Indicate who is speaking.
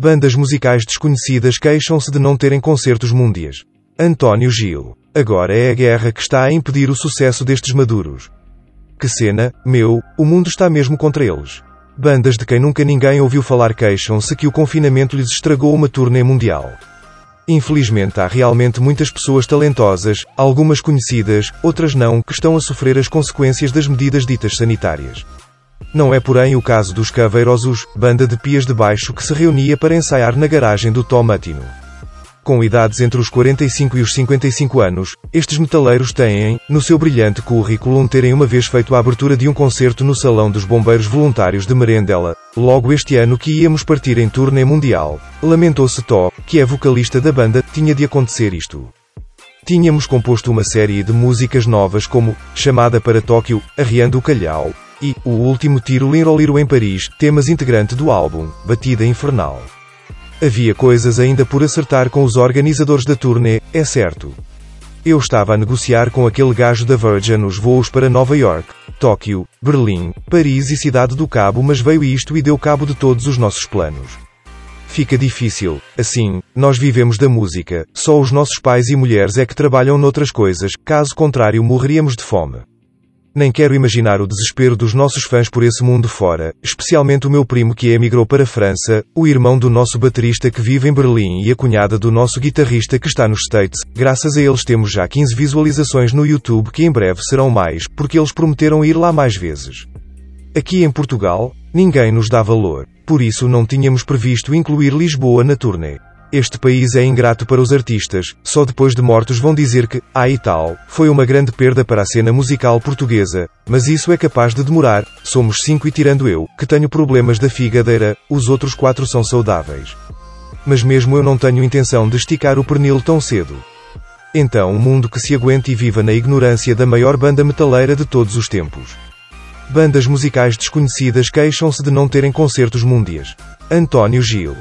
Speaker 1: Bandas musicais desconhecidas queixam-se de não terem concertos mundiais. António Gil. Agora é a guerra que está a impedir o sucesso destes maduros. Que cena, meu, o mundo está mesmo contra eles. Bandas de quem nunca ninguém ouviu falar queixam-se que o confinamento lhes estragou uma turnê mundial. Infelizmente há realmente muitas pessoas talentosas, algumas conhecidas, outras não, que estão a sofrer as consequências das medidas ditas sanitárias. Não é porém o caso dos Caveirosos, banda de pias de baixo que se reunia para ensaiar na garagem do Tomatino. Com idades entre os 45 e os 55 anos, estes metaleiros têm, no seu brilhante currículo, terem uma vez feito a abertura de um concerto no Salão dos Bombeiros Voluntários de Merendela, logo este ano que íamos partir em turnê mundial. Lamentou-se Tó, que é vocalista da banda, tinha de acontecer isto. Tínhamos composto uma série de músicas novas como Chamada para Tóquio, Arriando o Calhau, e O Último Tiro Liroliro em Paris, temas integrante do álbum, Batida Infernal. Havia coisas ainda por acertar com os organizadores da turnê, é certo. Eu estava a negociar com aquele gajo da Virgin os voos para Nova York, Tóquio, Berlim, Paris e Cidade do Cabo, mas veio isto e deu cabo de todos os nossos planos. Fica difícil, assim, nós vivemos da música, só os nossos pais e mulheres é que trabalham noutras coisas, caso contrário morreríamos de fome. Nem quero imaginar o desespero dos nossos fãs por esse mundo fora, especialmente o meu primo que emigrou para a França, o irmão do nosso baterista que vive em Berlim e a cunhada do nosso guitarrista que está nos States. Graças a eles temos já 15 visualizações no YouTube que em breve serão mais, porque eles prometeram ir lá mais vezes. Aqui em Portugal, ninguém nos dá valor. Por isso não tínhamos previsto incluir Lisboa na turnê. Este país é ingrato para os artistas, só depois de mortos vão dizer que, ah e tal, foi uma grande perda para a cena musical portuguesa, mas isso é capaz de demorar, somos cinco e tirando eu, que tenho problemas da figadeira, os outros quatro são saudáveis. Mas mesmo eu não tenho intenção de esticar o pernil tão cedo. Então um mundo que se aguente e viva na ignorância da maior banda metaleira de todos os tempos. Bandas musicais desconhecidas queixam-se de não terem concertos mundiais. António Gil